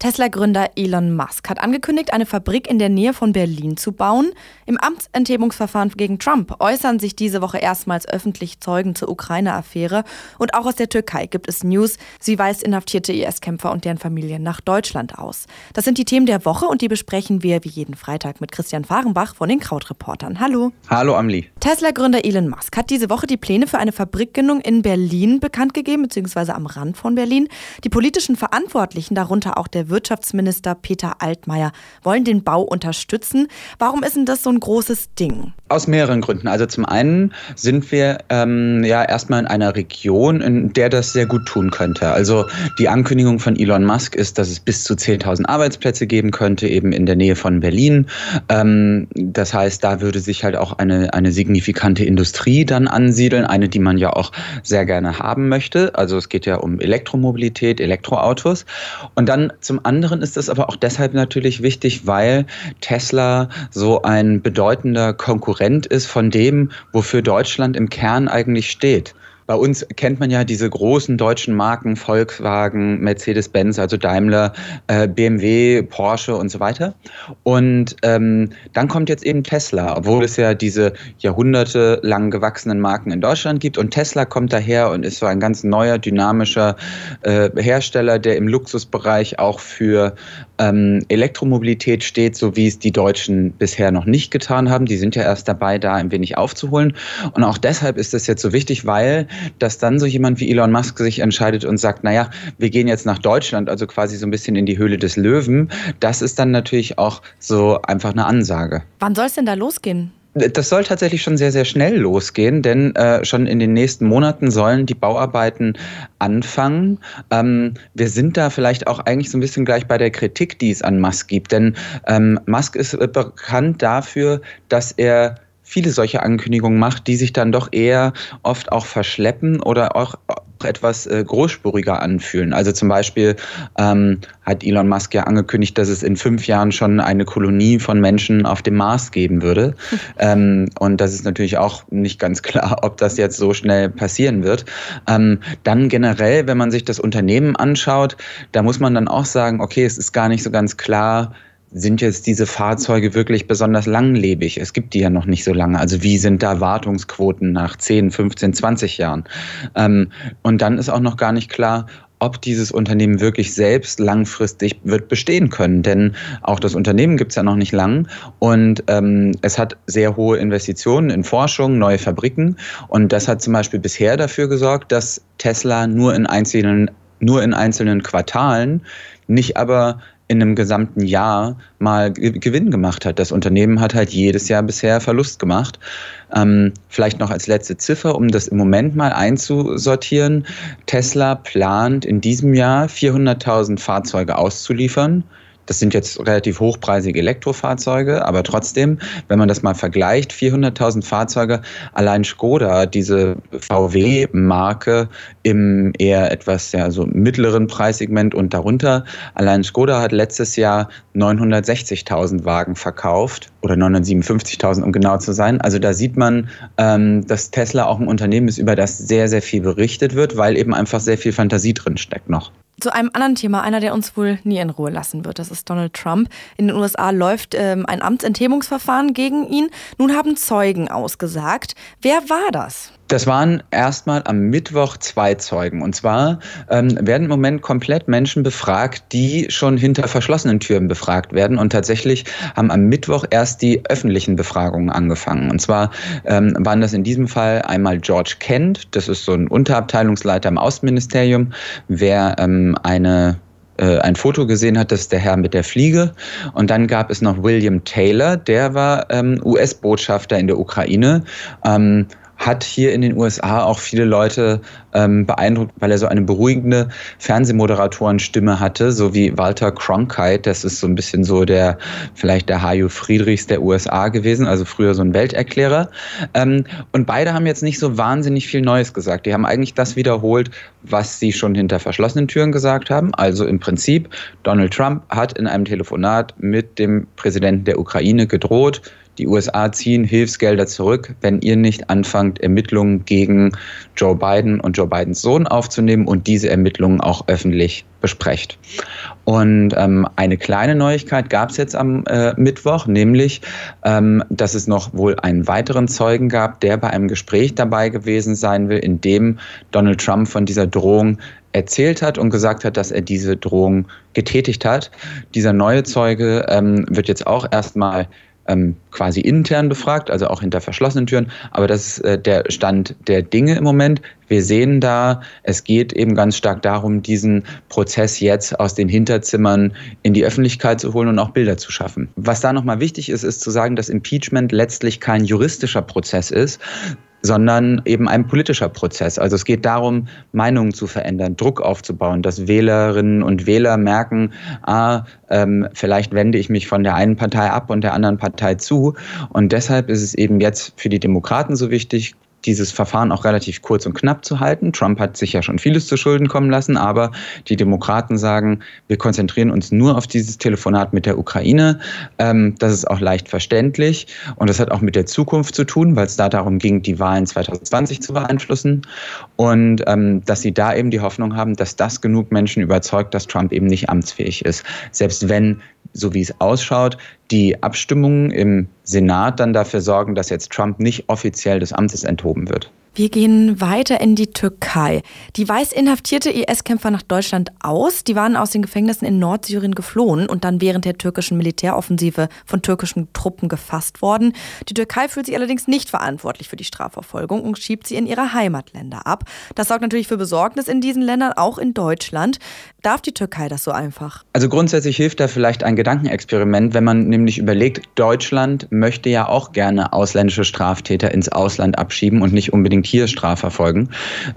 Tesla-Gründer Elon Musk hat angekündigt, eine Fabrik in der Nähe von Berlin zu bauen. Im Amtsenthebungsverfahren gegen Trump äußern sich diese Woche erstmals öffentlich Zeugen zur Ukraine-Affäre. Und auch aus der Türkei gibt es News. Sie weist inhaftierte IS-Kämpfer und deren Familien nach Deutschland aus. Das sind die Themen der Woche und die besprechen wir wie jeden Freitag mit Christian Fahrenbach von den Krautreportern. Hallo. Hallo, Amli. Tesla-Gründer Elon Musk hat diese Woche die Pläne für eine Fabrikgründung in Berlin bekannt gegeben, beziehungsweise am Rand von Berlin. Die politischen Verantwortlichen, darunter auch der Wirtschaftsminister Peter Altmaier wollen den Bau unterstützen. Warum ist denn das so ein großes Ding? Aus mehreren Gründen. Also zum einen sind wir ähm, ja erstmal in einer Region, in der das sehr gut tun könnte. Also die Ankündigung von Elon Musk ist, dass es bis zu 10.000 Arbeitsplätze geben könnte, eben in der Nähe von Berlin. Ähm, das heißt, da würde sich halt auch eine, eine signifikante Industrie dann ansiedeln, eine, die man ja auch sehr gerne haben möchte. Also es geht ja um Elektromobilität, Elektroautos. Und dann zum anderen ist es aber auch deshalb natürlich wichtig, weil Tesla so ein bedeutender Konkurrent ist von dem, wofür Deutschland im Kern eigentlich steht. Bei uns kennt man ja diese großen deutschen Marken Volkswagen, Mercedes-Benz, also Daimler, äh, BMW, Porsche und so weiter. Und ähm, dann kommt jetzt eben Tesla, obwohl es ja diese jahrhundertelang gewachsenen Marken in Deutschland gibt. Und Tesla kommt daher und ist so ein ganz neuer, dynamischer äh, Hersteller, der im Luxusbereich auch für ähm, Elektromobilität steht, so wie es die Deutschen bisher noch nicht getan haben. Die sind ja erst dabei, da ein wenig aufzuholen. Und auch deshalb ist das jetzt so wichtig, weil dass dann so jemand wie Elon Musk sich entscheidet und sagt, naja, wir gehen jetzt nach Deutschland, also quasi so ein bisschen in die Höhle des Löwen, das ist dann natürlich auch so einfach eine Ansage. Wann soll es denn da losgehen? Das soll tatsächlich schon sehr, sehr schnell losgehen, denn äh, schon in den nächsten Monaten sollen die Bauarbeiten anfangen. Ähm, wir sind da vielleicht auch eigentlich so ein bisschen gleich bei der Kritik, die es an Musk gibt, denn ähm, Musk ist bekannt dafür, dass er viele solche Ankündigungen macht, die sich dann doch eher oft auch verschleppen oder auch etwas äh, großspuriger anfühlen. Also zum Beispiel ähm, hat Elon Musk ja angekündigt, dass es in fünf Jahren schon eine Kolonie von Menschen auf dem Mars geben würde. ähm, und das ist natürlich auch nicht ganz klar, ob das jetzt so schnell passieren wird. Ähm, dann generell, wenn man sich das Unternehmen anschaut, da muss man dann auch sagen, okay, es ist gar nicht so ganz klar, sind jetzt diese Fahrzeuge wirklich besonders langlebig? Es gibt die ja noch nicht so lange. Also wie sind da Wartungsquoten nach 10, 15, 20 Jahren? Ähm, und dann ist auch noch gar nicht klar, ob dieses Unternehmen wirklich selbst langfristig wird bestehen können. Denn auch das Unternehmen gibt es ja noch nicht lang und ähm, es hat sehr hohe Investitionen in Forschung, neue Fabriken und das hat zum Beispiel bisher dafür gesorgt, dass Tesla nur in einzelnen, nur in einzelnen Quartalen, nicht aber in einem gesamten Jahr mal Gewinn gemacht hat. Das Unternehmen hat halt jedes Jahr bisher Verlust gemacht. Ähm, vielleicht noch als letzte Ziffer, um das im Moment mal einzusortieren. Tesla plant in diesem Jahr 400.000 Fahrzeuge auszuliefern. Das sind jetzt relativ hochpreisige Elektrofahrzeuge, aber trotzdem, wenn man das mal vergleicht, 400.000 Fahrzeuge, allein Skoda, diese VW-Marke im eher etwas ja, so mittleren Preissegment und darunter, allein Skoda hat letztes Jahr 960.000 Wagen verkauft oder 957.000, um genau zu sein. Also da sieht man, ähm, dass Tesla auch ein Unternehmen ist, über das sehr, sehr viel berichtet wird, weil eben einfach sehr viel Fantasie drin steckt noch. Zu einem anderen Thema, einer, der uns wohl nie in Ruhe lassen wird, das ist Donald Trump. In den USA läuft ähm, ein Amtsenthebungsverfahren gegen ihn. Nun haben Zeugen ausgesagt. Wer war das? Das waren erstmal am Mittwoch zwei Zeugen. Und zwar ähm, werden im Moment komplett Menschen befragt, die schon hinter verschlossenen Türen befragt werden. Und tatsächlich haben am Mittwoch erst die öffentlichen Befragungen angefangen. Und zwar ähm, waren das in diesem Fall einmal George Kent, das ist so ein Unterabteilungsleiter im Außenministerium, wer ähm, eine äh, ein Foto gesehen hat, das ist der Herr mit der Fliege. Und dann gab es noch William Taylor, der war ähm, US-Botschafter in der Ukraine. Ähm, hat hier in den USA auch viele Leute ähm, beeindruckt, weil er so eine beruhigende Fernsehmoderatorenstimme hatte, so wie Walter Cronkite. Das ist so ein bisschen so der, vielleicht der Hajo Friedrichs der USA gewesen, also früher so ein Welterklärer. Ähm, und beide haben jetzt nicht so wahnsinnig viel Neues gesagt. Die haben eigentlich das wiederholt, was sie schon hinter verschlossenen Türen gesagt haben. Also im Prinzip, Donald Trump hat in einem Telefonat mit dem Präsidenten der Ukraine gedroht, die USA ziehen Hilfsgelder zurück, wenn ihr nicht anfangt, Ermittlungen gegen Joe Biden und Joe Bidens Sohn aufzunehmen und diese Ermittlungen auch öffentlich besprecht. Und ähm, eine kleine Neuigkeit gab es jetzt am äh, Mittwoch, nämlich, ähm, dass es noch wohl einen weiteren Zeugen gab, der bei einem Gespräch dabei gewesen sein will, in dem Donald Trump von dieser Drohung erzählt hat und gesagt hat, dass er diese Drohung getätigt hat. Dieser neue Zeuge ähm, wird jetzt auch erstmal ähm, quasi intern befragt, also auch hinter verschlossenen Türen. Aber das ist äh, der Stand der Dinge im Moment. Wir sehen da, es geht eben ganz stark darum, diesen Prozess jetzt aus den Hinterzimmern in die Öffentlichkeit zu holen und auch Bilder zu schaffen. Was da nochmal wichtig ist, ist zu sagen, dass Impeachment letztlich kein juristischer Prozess ist, sondern eben ein politischer Prozess. Also es geht darum, Meinungen zu verändern, Druck aufzubauen, dass Wählerinnen und Wähler merken, ah, ähm, vielleicht wende ich mich von der einen Partei ab und der anderen Partei zu. Und deshalb ist es eben jetzt für die Demokraten so wichtig, dieses Verfahren auch relativ kurz und knapp zu halten. Trump hat sich ja schon vieles zu Schulden kommen lassen, aber die Demokraten sagen, wir konzentrieren uns nur auf dieses Telefonat mit der Ukraine. Ähm, das ist auch leicht verständlich und das hat auch mit der Zukunft zu tun, weil es da darum ging, die Wahlen 2020 zu beeinflussen und ähm, dass sie da eben die Hoffnung haben, dass das genug Menschen überzeugt, dass Trump eben nicht amtsfähig ist. Selbst wenn so wie es ausschaut, die Abstimmungen im Senat dann dafür sorgen, dass jetzt Trump nicht offiziell des Amtes enthoben wird. Wir gehen weiter in die Türkei. Die weiß inhaftierte IS-Kämpfer nach Deutschland aus. Die waren aus den Gefängnissen in Nordsyrien geflohen und dann während der türkischen Militäroffensive von türkischen Truppen gefasst worden. Die Türkei fühlt sich allerdings nicht verantwortlich für die Strafverfolgung und schiebt sie in ihre Heimatländer ab. Das sorgt natürlich für Besorgnis in diesen Ländern, auch in Deutschland. Darf die Türkei das so einfach? Also grundsätzlich hilft da vielleicht ein Gedankenexperiment, wenn man nämlich überlegt, Deutschland möchte ja auch gerne ausländische Straftäter ins Ausland abschieben und nicht unbedingt unbedingt hier strafverfolgen.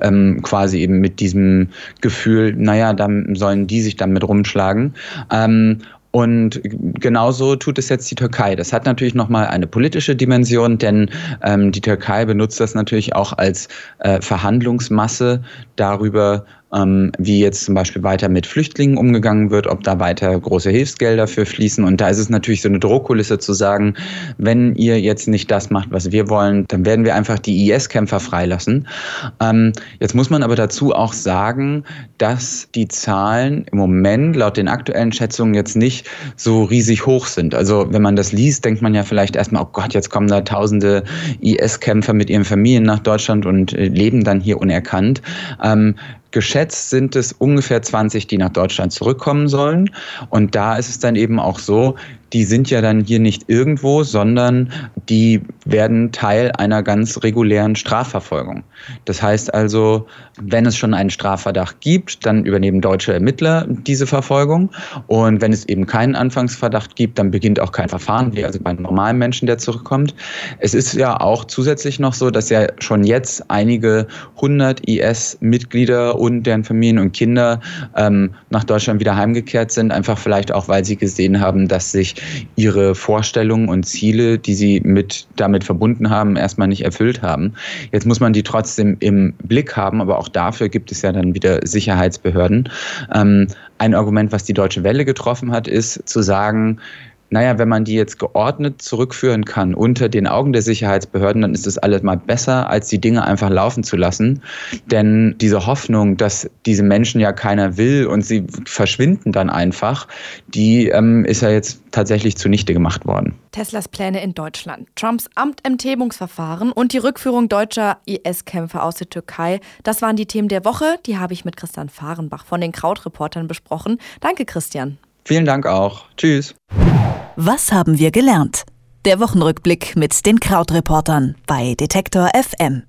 Ähm, quasi eben mit diesem Gefühl, naja, dann sollen die sich damit rumschlagen. Ähm, und genauso tut es jetzt die Türkei. Das hat natürlich nochmal eine politische Dimension, denn ähm, die Türkei benutzt das natürlich auch als äh, Verhandlungsmasse darüber, ähm, wie jetzt zum Beispiel weiter mit Flüchtlingen umgegangen wird, ob da weiter große Hilfsgelder für fließen. Und da ist es natürlich so eine Drohkulisse zu sagen, wenn ihr jetzt nicht das macht, was wir wollen, dann werden wir einfach die IS-Kämpfer freilassen. Ähm, jetzt muss man aber dazu auch sagen, dass die Zahlen im Moment laut den aktuellen Schätzungen jetzt nicht so riesig hoch sind. Also wenn man das liest, denkt man ja vielleicht erstmal, oh Gott, jetzt kommen da tausende IS-Kämpfer mit ihren Familien nach Deutschland und äh, leben dann hier unerkannt. Ähm, Geschätzt sind es ungefähr 20, die nach Deutschland zurückkommen sollen. Und da ist es dann eben auch so, die sind ja dann hier nicht irgendwo, sondern die werden Teil einer ganz regulären Strafverfolgung. Das heißt also, wenn es schon einen Strafverdacht gibt, dann übernehmen deutsche Ermittler diese Verfolgung. Und wenn es eben keinen Anfangsverdacht gibt, dann beginnt auch kein Verfahren, wie also bei einem normalen Menschen, der zurückkommt. Es ist ja auch zusätzlich noch so, dass ja schon jetzt einige hundert IS-Mitglieder und deren Familien und Kinder ähm, nach Deutschland wieder heimgekehrt sind, einfach vielleicht auch, weil sie gesehen haben, dass sich ihre Vorstellungen und Ziele, die sie mit damit verbunden haben, erstmal nicht erfüllt haben. Jetzt muss man die trotzdem im Blick haben, aber auch dafür gibt es ja dann wieder Sicherheitsbehörden. Ähm, ein Argument, was die Deutsche Welle getroffen hat, ist zu sagen, naja, wenn man die jetzt geordnet zurückführen kann unter den Augen der Sicherheitsbehörden, dann ist das alles mal besser, als die Dinge einfach laufen zu lassen. Denn diese Hoffnung, dass diese Menschen ja keiner will und sie verschwinden dann einfach, die ähm, ist ja jetzt tatsächlich zunichte gemacht worden. Teslas Pläne in Deutschland, Trumps Amtenthebungsverfahren und die Rückführung deutscher IS-Kämpfer aus der Türkei, das waren die Themen der Woche. Die habe ich mit Christian Fahrenbach von den Krautreportern besprochen. Danke, Christian. Vielen Dank auch. Tschüss. Was haben wir gelernt? Der Wochenrückblick mit den Krautreportern bei Detektor FM.